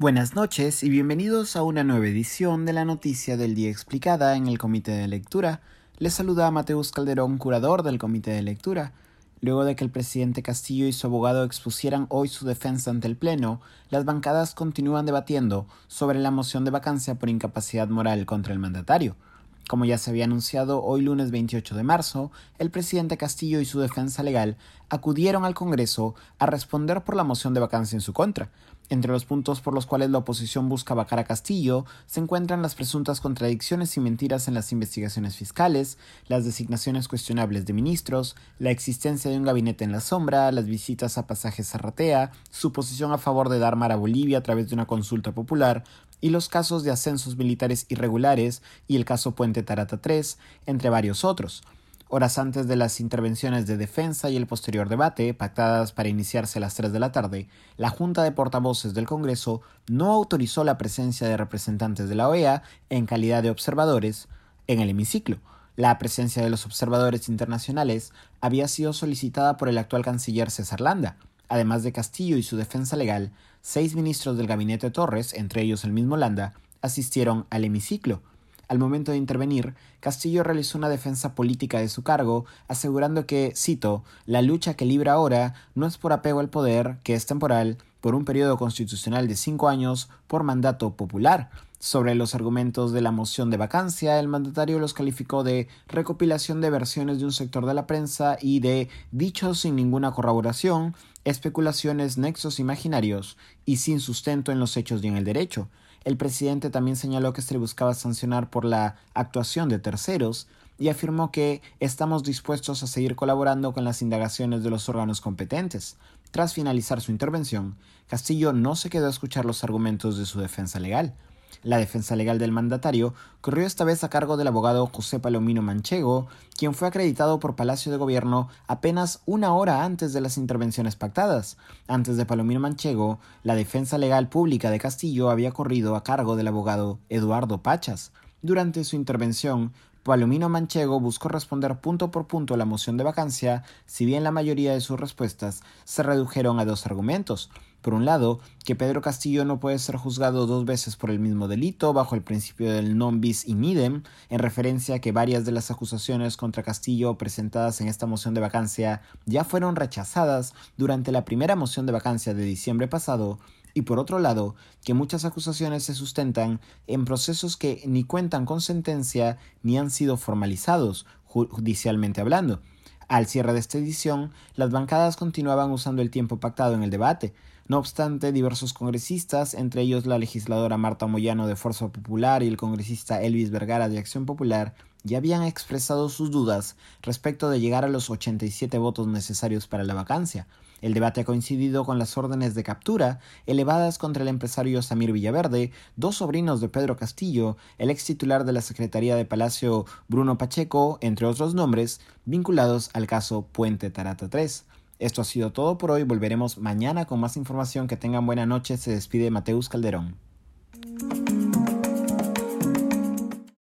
Buenas noches y bienvenidos a una nueva edición de la Noticia del Día Explicada en el Comité de Lectura. Les saluda Mateus Calderón, curador del Comité de Lectura. Luego de que el presidente Castillo y su abogado expusieran hoy su defensa ante el Pleno, las bancadas continúan debatiendo sobre la moción de vacancia por incapacidad moral contra el mandatario. Como ya se había anunciado hoy lunes 28 de marzo, el presidente Castillo y su defensa legal acudieron al Congreso a responder por la moción de vacancia en su contra. Entre los puntos por los cuales la oposición busca vacar a Castillo se encuentran las presuntas contradicciones y mentiras en las investigaciones fiscales, las designaciones cuestionables de ministros, la existencia de un gabinete en la sombra, las visitas a pasajes Zarratea, su posición a favor de dar mar a Bolivia a través de una consulta popular, y los casos de ascensos militares irregulares y el caso Puente Tarata III, entre varios otros. Horas antes de las intervenciones de defensa y el posterior debate, pactadas para iniciarse a las 3 de la tarde, la Junta de Portavoces del Congreso no autorizó la presencia de representantes de la OEA en calidad de observadores en el hemiciclo. La presencia de los observadores internacionales había sido solicitada por el actual canciller César Landa, Además de Castillo y su defensa legal, seis ministros del gabinete Torres, entre ellos el mismo Landa, asistieron al hemiciclo. Al momento de intervenir, Castillo realizó una defensa política de su cargo, asegurando que, cito, la lucha que libra ahora no es por apego al poder, que es temporal, por un periodo constitucional de cinco años, por mandato popular, sobre los argumentos de la moción de vacancia, el mandatario los calificó de recopilación de versiones de un sector de la prensa y de dichos sin ninguna corroboración, especulaciones, nexos imaginarios y sin sustento en los hechos y en el derecho. El presidente también señaló que se buscaba sancionar por la actuación de terceros y afirmó que estamos dispuestos a seguir colaborando con las indagaciones de los órganos competentes. Tras finalizar su intervención, Castillo no se quedó a escuchar los argumentos de su defensa legal. La defensa legal del mandatario corrió esta vez a cargo del abogado José Palomino Manchego, quien fue acreditado por Palacio de Gobierno apenas una hora antes de las intervenciones pactadas. Antes de Palomino Manchego, la defensa legal pública de Castillo había corrido a cargo del abogado Eduardo Pachas. Durante su intervención, Palomino Manchego buscó responder punto por punto la moción de vacancia, si bien la mayoría de sus respuestas se redujeron a dos argumentos. Por un lado, que Pedro Castillo no puede ser juzgado dos veces por el mismo delito bajo el principio del non bis in idem, en referencia a que varias de las acusaciones contra Castillo presentadas en esta moción de vacancia ya fueron rechazadas durante la primera moción de vacancia de diciembre pasado, y por otro lado, que muchas acusaciones se sustentan en procesos que ni cuentan con sentencia ni han sido formalizados, judicialmente hablando. Al cierre de esta edición, las bancadas continuaban usando el tiempo pactado en el debate. No obstante, diversos congresistas, entre ellos la legisladora Marta Moyano de Fuerza Popular y el congresista Elvis Vergara de Acción Popular, ya habían expresado sus dudas respecto de llegar a los 87 votos necesarios para la vacancia. El debate ha coincidido con las órdenes de captura elevadas contra el empresario Samir Villaverde, dos sobrinos de Pedro Castillo, el ex titular de la Secretaría de Palacio Bruno Pacheco, entre otros nombres, vinculados al caso Puente Tarata 3. Esto ha sido todo por hoy, volveremos mañana con más información, que tengan buena noche, se despide Mateus Calderón.